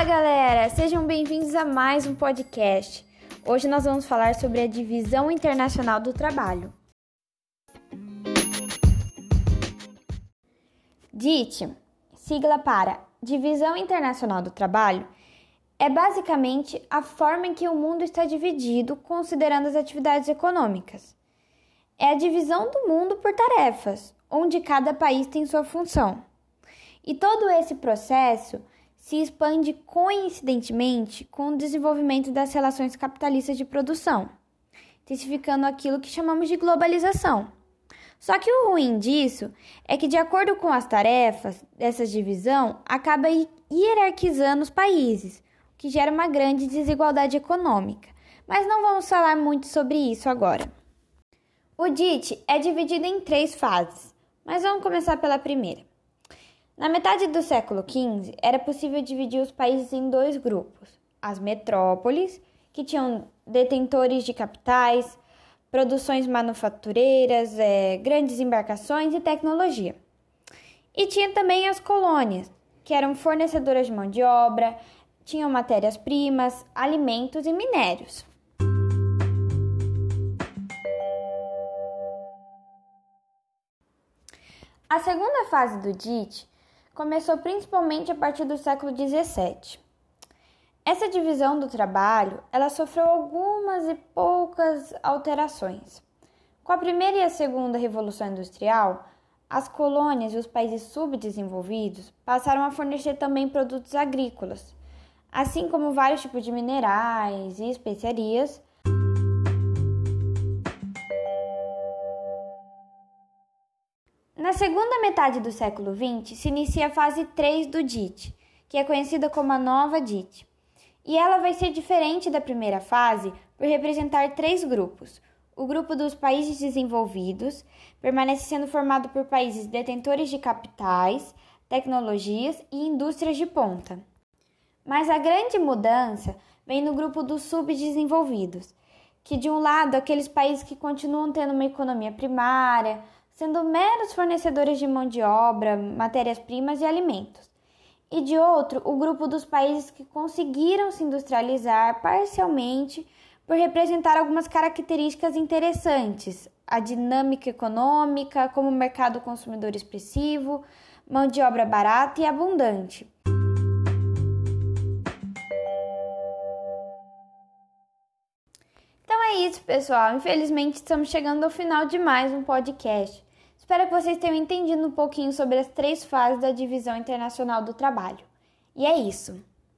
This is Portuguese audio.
Fala galera, sejam bem-vindos a mais um podcast. Hoje nós vamos falar sobre a Divisão Internacional do Trabalho. DIT, sigla para Divisão Internacional do Trabalho, é basicamente a forma em que o mundo está dividido considerando as atividades econômicas. É a divisão do mundo por tarefas, onde cada país tem sua função. E todo esse processo se expande coincidentemente com o desenvolvimento das relações capitalistas de produção, intensificando aquilo que chamamos de globalização. Só que o ruim disso é que, de acordo com as tarefas dessa divisão, acaba hierarquizando os países, o que gera uma grande desigualdade econômica. Mas não vamos falar muito sobre isso agora. O DIT é dividido em três fases, mas vamos começar pela primeira. Na metade do século XV, era possível dividir os países em dois grupos: as metrópoles, que tinham detentores de capitais, produções manufatureiras, é, grandes embarcações e tecnologia. E tinha também as colônias, que eram fornecedoras de mão de obra, tinham matérias-primas, alimentos e minérios. A segunda fase do DIT começou principalmente a partir do século XVII. Essa divisão do trabalho, ela sofreu algumas e poucas alterações. Com a primeira e a segunda revolução industrial, as colônias e os países subdesenvolvidos passaram a fornecer também produtos agrícolas, assim como vários tipos de minerais e especiarias Na segunda metade do século XX se inicia a fase 3 do DIT, que é conhecida como a nova DIT. E ela vai ser diferente da primeira fase por representar três grupos. O grupo dos países desenvolvidos permanece sendo formado por países detentores de capitais, tecnologias e indústrias de ponta. Mas a grande mudança vem no grupo dos subdesenvolvidos, que de um lado aqueles países que continuam tendo uma economia primária, sendo meros fornecedores de mão de obra, matérias-primas e alimentos. E de outro, o grupo dos países que conseguiram se industrializar parcialmente por representar algumas características interessantes: a dinâmica econômica, como mercado consumidor expressivo, mão de obra barata e abundante. Então é isso, pessoal. Infelizmente, estamos chegando ao final de mais um podcast. Espero que vocês tenham entendido um pouquinho sobre as três fases da divisão internacional do trabalho. E é isso.